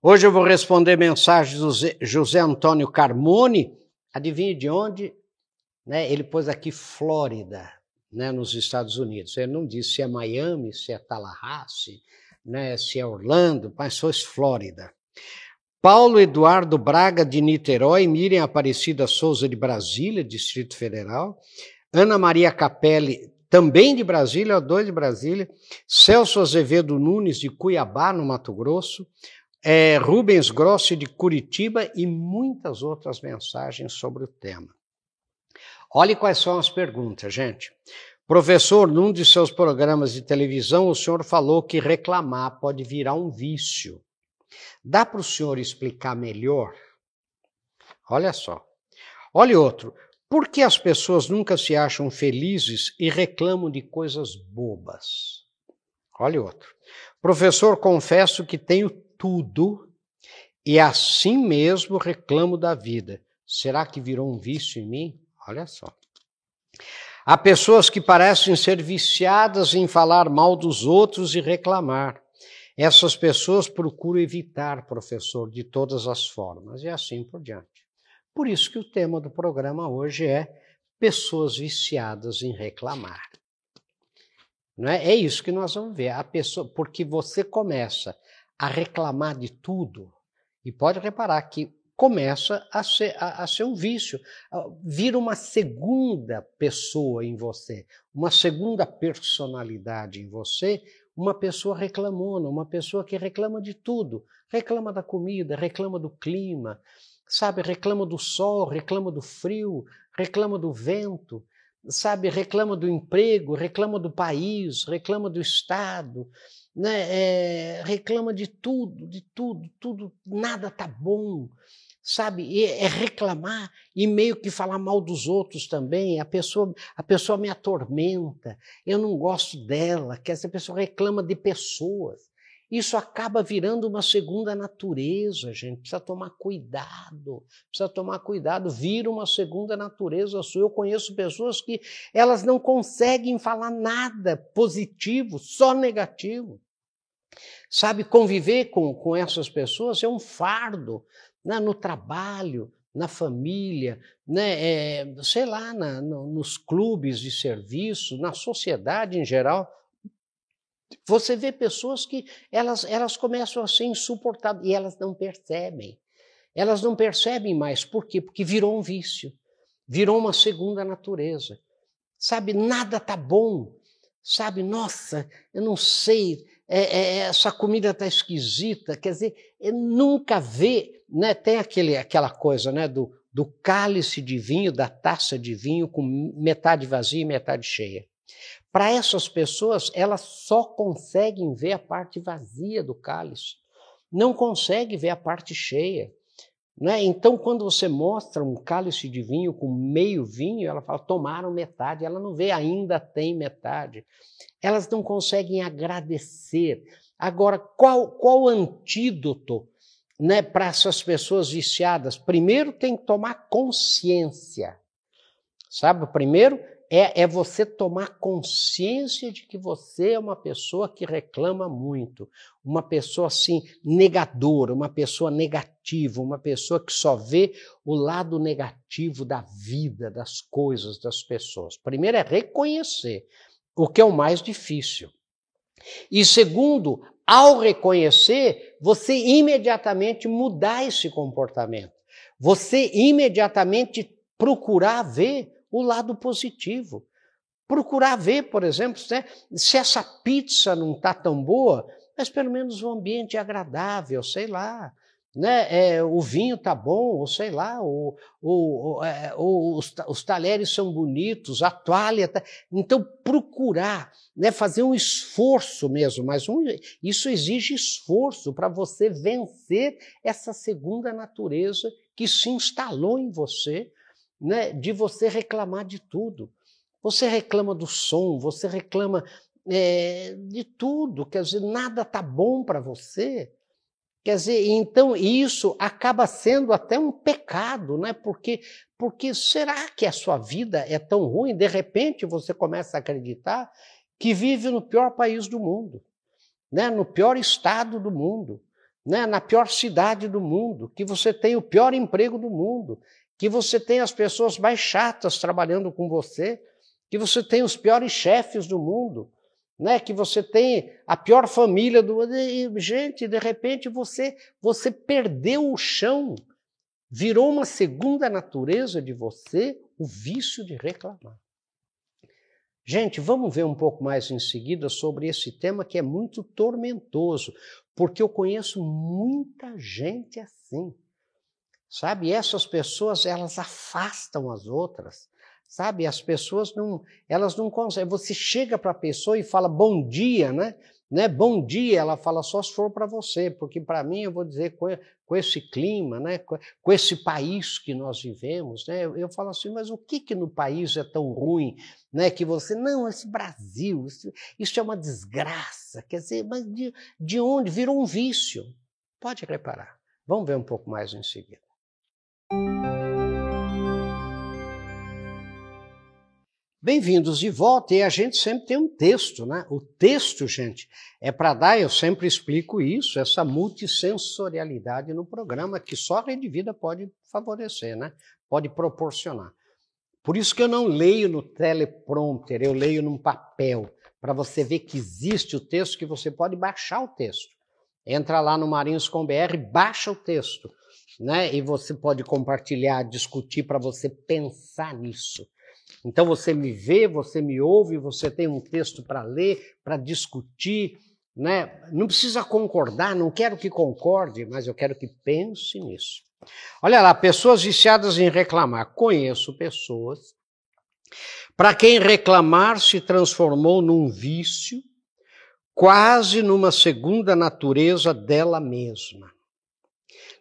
Hoje eu vou responder mensagens do José Antônio Carmone. Adivinhe de onde? Né? Ele pôs aqui Flórida, né, nos Estados Unidos. Ele não disse se é Miami, se é Tallahassee, né, se é Orlando, mas foi Flórida. Paulo Eduardo Braga de Niterói, Miriam Aparecida Souza de Brasília, Distrito Federal, Ana Maria Capelli, também de Brasília, dois de Brasília, Celso Azevedo Nunes de Cuiabá, no Mato Grosso, é, Rubens Grossi de Curitiba e muitas outras mensagens sobre o tema. Olhe quais são as perguntas, gente. Professor, num de seus programas de televisão, o senhor falou que reclamar pode virar um vício. Dá para o senhor explicar melhor? Olha só. Olha outro. Por que as pessoas nunca se acham felizes e reclamam de coisas bobas? Olha outro. Professor, confesso que tenho tudo e assim mesmo reclamo da vida. Será que virou um vício em mim? Olha só. Há pessoas que parecem ser viciadas em falar mal dos outros e reclamar. Essas pessoas procuram evitar, professor, de todas as formas e assim por diante. Por isso que o tema do programa hoje é pessoas viciadas em reclamar. Não é? é isso que nós vamos ver. A pessoa, porque você começa a reclamar de tudo. E pode reparar que começa a ser, a, a ser um vício, vira uma segunda pessoa em você, uma segunda personalidade em você, uma pessoa reclamona, uma pessoa que reclama de tudo, reclama da comida, reclama do clima, sabe, reclama do sol, reclama do frio, reclama do vento, sabe, reclama do emprego, reclama do país, reclama do estado, né, é, reclama de tudo, de tudo, tudo, nada tá bom, sabe? É reclamar e meio que falar mal dos outros também. A pessoa, a pessoa me atormenta, eu não gosto dela, que essa pessoa reclama de pessoas. Isso acaba virando uma segunda natureza, gente. Precisa tomar cuidado. Precisa tomar cuidado. Vira uma segunda natureza sua. Eu conheço pessoas que elas não conseguem falar nada positivo, só negativo. Sabe, conviver com, com essas pessoas é um fardo né? no trabalho, na família, né? É, sei lá, na, no, nos clubes de serviço, na sociedade em geral. Você vê pessoas que elas, elas começam a ser insuportáveis e elas não percebem. Elas não percebem mais. Por quê? Porque virou um vício, virou uma segunda natureza. Sabe, nada tá bom. Sabe, nossa, eu não sei, é, é, essa comida está esquisita, quer dizer, nunca vê, né? Tem aquele, aquela coisa, né? Do, do cálice de vinho, da taça de vinho com metade vazia e metade cheia. Para essas pessoas, elas só conseguem ver a parte vazia do cálice, não conseguem ver a parte cheia. Né? Então, quando você mostra um cálice de vinho com meio vinho, ela fala, tomaram metade, ela não vê, ainda tem metade. Elas não conseguem agradecer. Agora, qual, qual antídoto né, para essas pessoas viciadas? Primeiro, tem que tomar consciência. Sabe, primeiro é, é você tomar consciência de que você é uma pessoa que reclama muito, uma pessoa assim negadora, uma pessoa negativa, uma pessoa que só vê o lado negativo da vida, das coisas, das pessoas. Primeiro é reconhecer, o que é o mais difícil. E segundo, ao reconhecer, você imediatamente mudar esse comportamento. Você imediatamente procurar ver o lado positivo. Procurar ver, por exemplo, né, se essa pizza não está tão boa, mas pelo menos o ambiente é agradável, sei lá. Né? É, o vinho está bom, ou sei lá, o, o, é, os, os, talheres são bonitos, a toalha está. Então, procurar, né, fazer um esforço mesmo, mas um, isso exige esforço para você vencer essa segunda natureza que se instalou em você né, de você reclamar de tudo. Você reclama do som, você reclama é, de tudo, quer dizer, nada está bom para você. Quer dizer, então isso acaba sendo até um pecado, né? Porque, porque será que a sua vida é tão ruim? De repente você começa a acreditar que vive no pior país do mundo, né? no pior estado do mundo, né, na pior cidade do mundo, que você tem o pior emprego do mundo, que você tem as pessoas mais chatas trabalhando com você, que você tem os piores chefes do mundo, né? que você tem a pior família do mundo. E, gente, de repente você, você perdeu o chão, virou uma segunda natureza de você o vício de reclamar. Gente, vamos ver um pouco mais em seguida sobre esse tema que é muito tormentoso, porque eu conheço muita gente assim. Sabe, essas pessoas, elas afastam as outras. Sabe, as pessoas não, elas não conseguem. Você chega para a pessoa e fala bom dia, né? né? Bom dia, ela fala só se for para você, porque para mim eu vou dizer com, com esse clima, né? Com, com, esse país que nós vivemos, né? Eu, eu, falo assim, mas o que que no país é tão ruim, né? Que você não, esse Brasil, isso, isso é uma desgraça. Quer dizer, mas de, de onde virou um vício? Pode reparar. Vamos ver um pouco mais em seguida. Bem-vindos de volta, e a gente sempre tem um texto, né? O texto, gente, é para dar, eu sempre explico isso, essa multissensorialidade no programa, que só a Rede Vida pode favorecer, né? Pode proporcionar. Por isso que eu não leio no teleprompter, eu leio num papel, para você ver que existe o texto, que você pode baixar o texto. Entra lá no Marinhos com BR, baixa o texto, né? E você pode compartilhar, discutir para você pensar nisso. Então você me vê, você me ouve, você tem um texto para ler, para discutir, né? Não precisa concordar, não quero que concorde, mas eu quero que pense nisso. Olha lá, pessoas viciadas em reclamar. Conheço pessoas para quem reclamar se transformou num vício, quase numa segunda natureza dela mesma.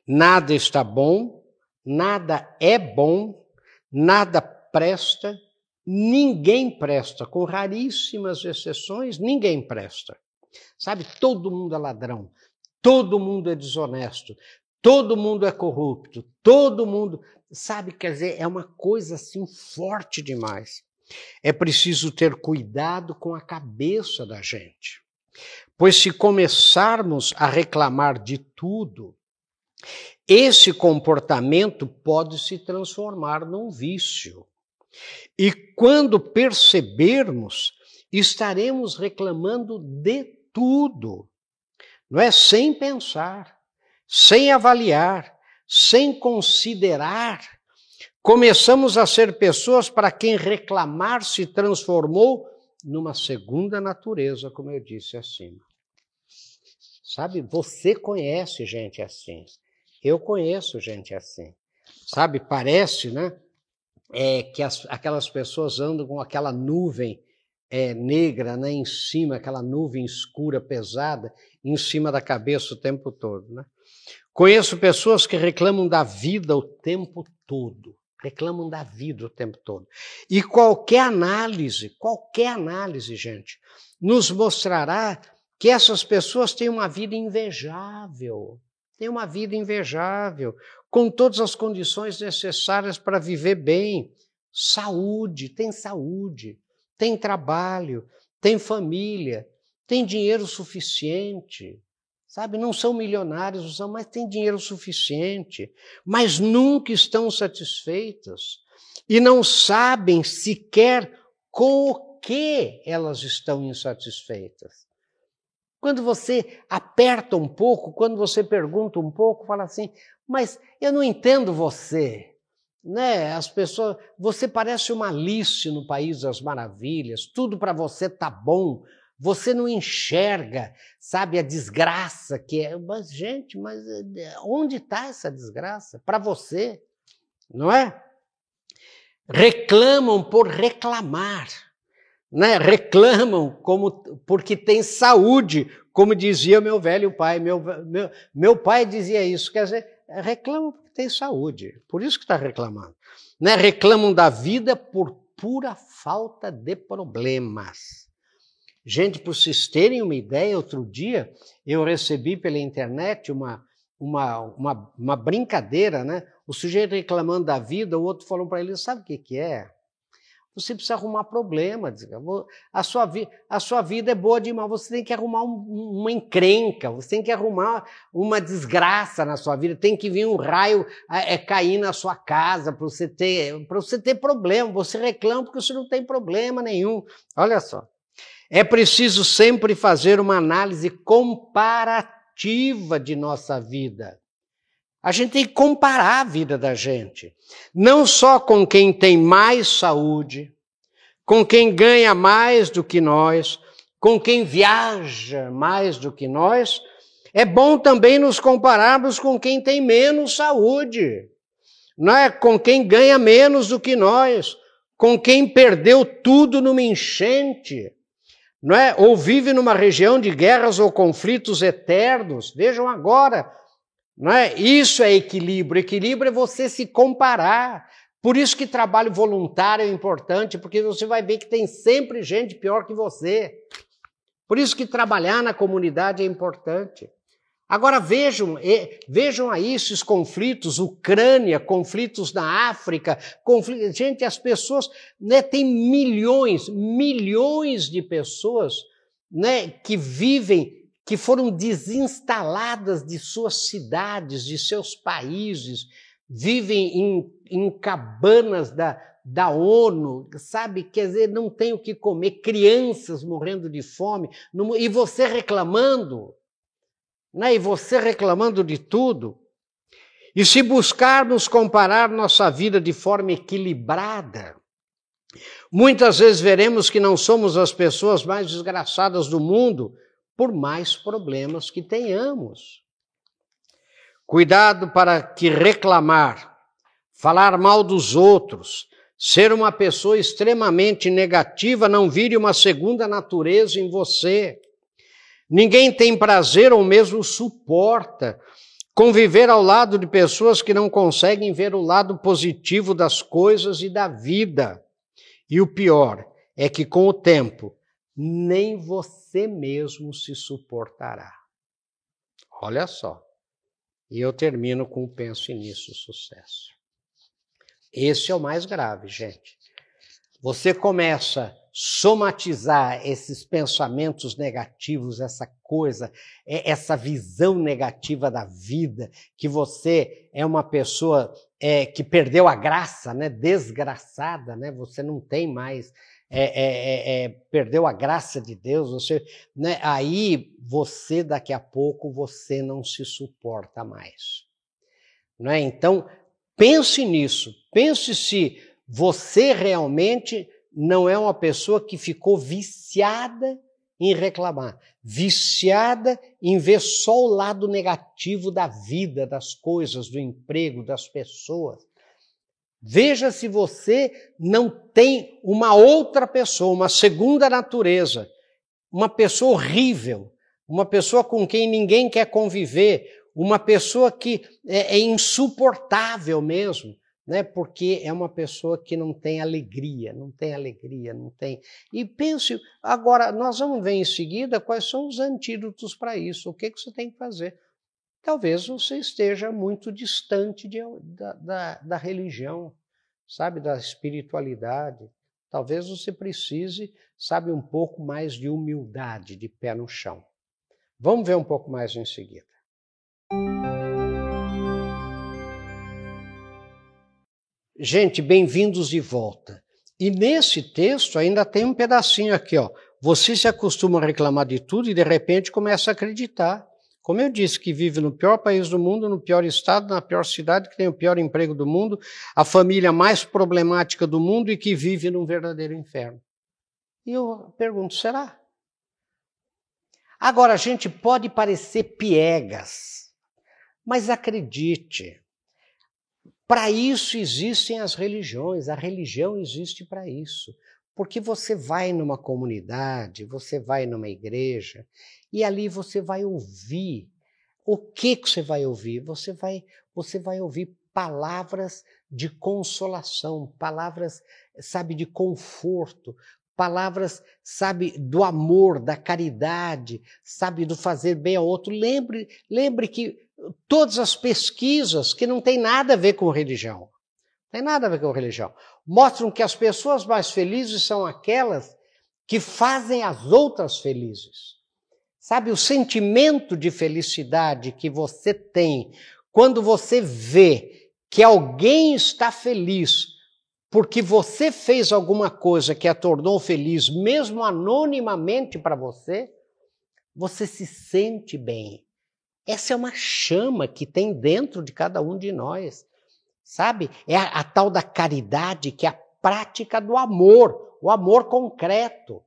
Nada está bom, nada é bom, nada presta, ninguém presta, com raríssimas exceções, ninguém presta. Sabe, todo mundo é ladrão, todo mundo é desonesto, todo mundo é corrupto, todo mundo. Sabe, quer dizer, é uma coisa assim forte demais. É preciso ter cuidado com a cabeça da gente. Pois se começarmos a reclamar de tudo, esse comportamento pode se transformar num vício. E quando percebermos, estaremos reclamando de tudo, não é? Sem pensar, sem avaliar, sem considerar. Começamos a ser pessoas para quem reclamar se transformou numa segunda natureza, como eu disse acima. Sabe, você conhece gente assim. Eu conheço gente assim. Sabe, parece, né? é, que as, aquelas pessoas andam com aquela nuvem é, negra né, em cima, aquela nuvem escura, pesada, em cima da cabeça o tempo todo. Né? Conheço pessoas que reclamam da vida o tempo todo. Reclamam da vida o tempo todo. E qualquer análise, qualquer análise, gente, nos mostrará que essas pessoas têm uma vida invejável. Têm uma vida invejável com todas as condições necessárias para viver bem. Saúde, tem saúde, tem trabalho, tem família, tem dinheiro suficiente. Sabe, não são milionários, mas têm dinheiro suficiente, mas nunca estão satisfeitas e não sabem sequer com o que elas estão insatisfeitas. Quando você aperta um pouco, quando você pergunta um pouco, fala assim: mas eu não entendo você. Né? As pessoas, você parece uma Alice no País das Maravilhas, tudo para você tá bom, você não enxerga, sabe, a desgraça que é. Mas, gente, mas eh, onde está essa desgraça? Para você, não é? Reclamam por reclamar, né? Reclamam como porque tem saúde, como dizia meu velho pai. Meu, meu, meu pai dizia isso, quer dizer, reclamam porque tem saúde, por isso que está reclamando. Né? Reclamam da vida por pura falta de problemas. Gente, para vocês terem uma ideia, outro dia eu recebi pela internet uma, uma, uma, uma brincadeira, né? O sujeito reclamando da vida, o outro falou para ele: sabe o que, que é? Você precisa arrumar problema. A sua, vi, a sua vida é boa demais. Você tem que arrumar um, uma encrenca, você tem que arrumar uma desgraça na sua vida. Tem que vir um raio é, é cair na sua casa para você, ter, você ter problema. Você reclama porque você não tem problema nenhum. Olha só. É preciso sempre fazer uma análise comparativa de nossa vida. A gente tem que comparar a vida da gente. Não só com quem tem mais saúde, com quem ganha mais do que nós, com quem viaja mais do que nós. É bom também nos compararmos com quem tem menos saúde, não é? Com quem ganha menos do que nós, com quem perdeu tudo numa enchente, não é? Ou vive numa região de guerras ou conflitos eternos. Vejam agora não é? Isso é equilíbrio. Equilíbrio é você se comparar. Por isso que trabalho voluntário é importante, porque você vai ver que tem sempre gente pior que você. Por isso que trabalhar na comunidade é importante. Agora vejam, vejam aí esses conflitos, Ucrânia, conflitos na África, conflitos, gente, as pessoas, né, tem milhões, milhões de pessoas, né, que vivem que foram desinstaladas de suas cidades, de seus países, vivem em, em cabanas da, da ONU, sabe? Quer dizer, não tem o que comer, crianças morrendo de fome, e você reclamando, né? e você reclamando de tudo. E se buscarmos comparar nossa vida de forma equilibrada, muitas vezes veremos que não somos as pessoas mais desgraçadas do mundo, por mais problemas que tenhamos. Cuidado para que reclamar, falar mal dos outros, ser uma pessoa extremamente negativa não vire uma segunda natureza em você. Ninguém tem prazer ou mesmo suporta conviver ao lado de pessoas que não conseguem ver o lado positivo das coisas e da vida. E o pior é que com o tempo nem você mesmo se suportará. Olha só. E eu termino com o penso nisso sucesso. Esse é o mais grave, gente. Você começa a somatizar esses pensamentos negativos, essa coisa, essa visão negativa da vida, que você é uma pessoa é, que perdeu a graça, né? desgraçada, né? você não tem mais é, é, é, é, perdeu a graça de Deus, você, né, aí você daqui a pouco você não se suporta mais. Não é? Então, pense nisso, pense se você realmente não é uma pessoa que ficou viciada em reclamar, viciada em ver só o lado negativo da vida, das coisas, do emprego, das pessoas. Veja se você não tem uma outra pessoa, uma segunda natureza, uma pessoa horrível, uma pessoa com quem ninguém quer conviver, uma pessoa que é, é insuportável mesmo, né? Porque é uma pessoa que não tem alegria, não tem alegria, não tem. E pense, agora nós vamos ver em seguida quais são os antídotos para isso, o que, que você tem que fazer talvez você esteja muito distante de, da, da, da religião, sabe, da espiritualidade. Talvez você precise, sabe, um pouco mais de humildade, de pé no chão. Vamos ver um pouco mais em seguida. Gente, bem-vindos de volta. E nesse texto ainda tem um pedacinho aqui, ó. Você se acostuma a reclamar de tudo e de repente começa a acreditar. Como eu disse, que vive no pior país do mundo, no pior estado, na pior cidade, que tem o pior emprego do mundo, a família mais problemática do mundo e que vive num verdadeiro inferno. E eu pergunto, será? Agora, a gente pode parecer piegas, mas acredite, para isso existem as religiões, a religião existe para isso. Porque você vai numa comunidade, você vai numa igreja, e ali você vai ouvir. O que, que você vai ouvir? Você vai, você vai ouvir palavras de consolação, palavras, sabe, de conforto, palavras, sabe, do amor, da caridade, sabe, do fazer bem ao outro. Lembre, lembre que todas as pesquisas que não tem nada a ver com religião, Tem nada a ver com religião. Mostram que as pessoas mais felizes são aquelas que fazem as outras felizes. Sabe, o sentimento de felicidade que você tem quando você vê que alguém está feliz porque você fez alguma coisa que a tornou feliz, mesmo anonimamente para você, você se sente bem. Essa é uma chama que tem dentro de cada um de nós, sabe? É a, a tal da caridade, que é a prática do amor, o amor concreto.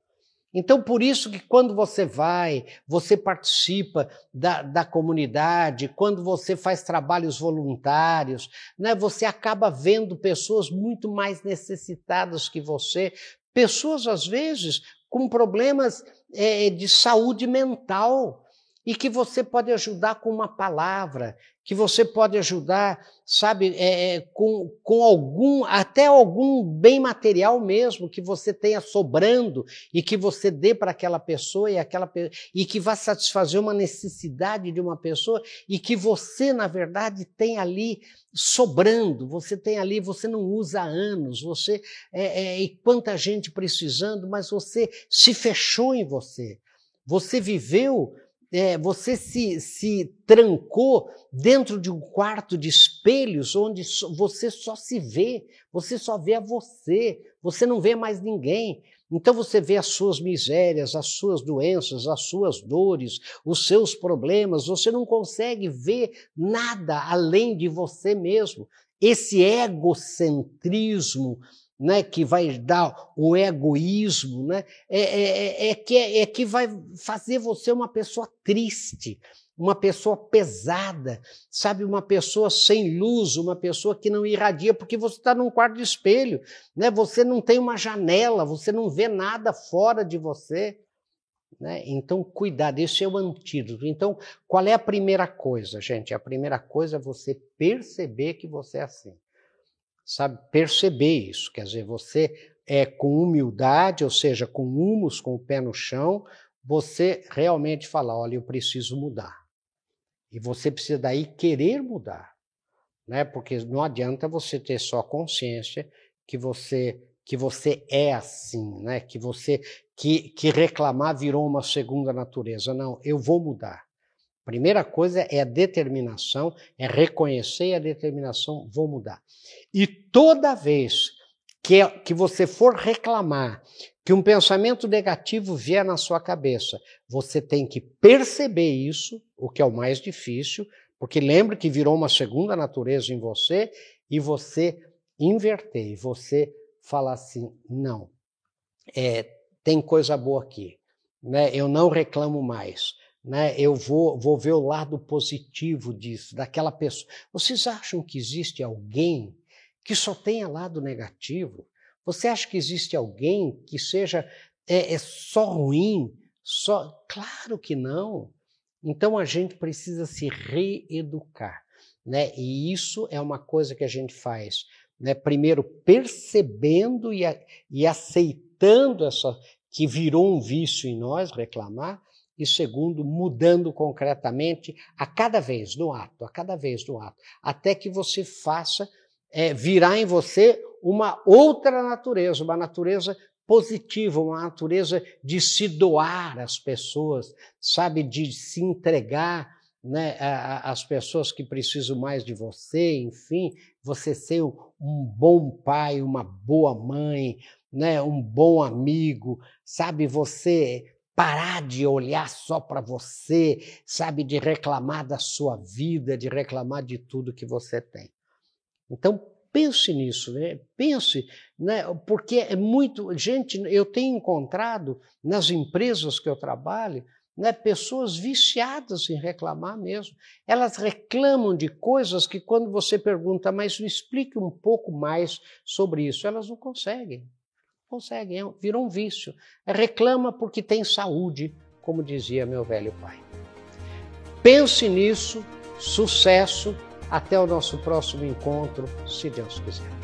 Então, por isso que quando você vai, você participa da, da comunidade, quando você faz trabalhos voluntários, né, você acaba vendo pessoas muito mais necessitadas que você, pessoas, às vezes, com problemas é, de saúde mental, e que você pode ajudar com uma palavra, que você pode ajudar, sabe, é, é, com, com algum, até algum bem material mesmo que você tenha sobrando e que você dê para aquela pessoa e aquela e que vá satisfazer uma necessidade de uma pessoa e que você, na verdade, tem ali sobrando, você tem ali, você não usa anos, você é, é, e quanta gente precisando, mas você se fechou em você. Você viveu é, você se, se trancou dentro de um quarto de espelhos onde você só se vê, você só vê a você, você não vê mais ninguém. Então você vê as suas misérias, as suas doenças, as suas dores, os seus problemas, você não consegue ver nada além de você mesmo. Esse egocentrismo né, que vai dar o egoísmo, né, é, é, é, é, que, é que vai fazer você uma pessoa triste, uma pessoa pesada, sabe, uma pessoa sem luz, uma pessoa que não irradia, porque você está num quarto de espelho, né, você não tem uma janela, você não vê nada fora de você. Né? Então, cuidado, esse é o antídoto. Então, qual é a primeira coisa, gente? A primeira coisa é você perceber que você é assim sabe, perceber isso. Quer dizer, você é com humildade, ou seja, com humus, com o pé no chão, você realmente fala, olha, eu preciso mudar. E você precisa daí querer mudar, né? Porque não adianta você ter só consciência que você que você é assim, né? Que você que, que reclamar virou uma segunda natureza. Não, eu vou mudar. Primeira coisa é a determinação, é reconhecer a determinação, vou mudar. E toda vez que, que você for reclamar que um pensamento negativo vier na sua cabeça, você tem que perceber isso, o que é o mais difícil, porque lembre que virou uma segunda natureza em você, e você inverter, e você falar assim: não, é, tem coisa boa aqui, né? eu não reclamo mais né? Eu vou, vou ver o lado positivo disso, daquela pessoa. Vocês acham que existe alguém que só tenha lado negativo? Você acha que existe alguém que seja é, é só ruim? Só? Claro que não. Então a gente precisa se reeducar, né? E isso é uma coisa que a gente faz, né? Primeiro percebendo e, a, e aceitando essa que virou um vício em nós reclamar, e segundo, mudando concretamente a cada vez no ato, a cada vez no ato, até que você faça é, virar em você uma outra natureza, uma natureza positiva, uma natureza de se doar às pessoas, sabe, de se entregar né, às pessoas que precisam mais de você, enfim, você ser um bom pai, uma boa mãe, né, um bom amigo, sabe, você parar de olhar só para você, sabe, de reclamar da sua vida, de reclamar de tudo que você tem. Então pense nisso, né? pense, né? porque é muito gente. Eu tenho encontrado nas empresas que eu trabalho né, pessoas viciadas em reclamar mesmo. Elas reclamam de coisas que, quando você pergunta, mas me explique um pouco mais sobre isso, elas não conseguem. Conseguem, é virou um vício. Reclama porque tem saúde, como dizia meu velho pai. Pense nisso, sucesso, até o nosso próximo encontro, se Deus quiser.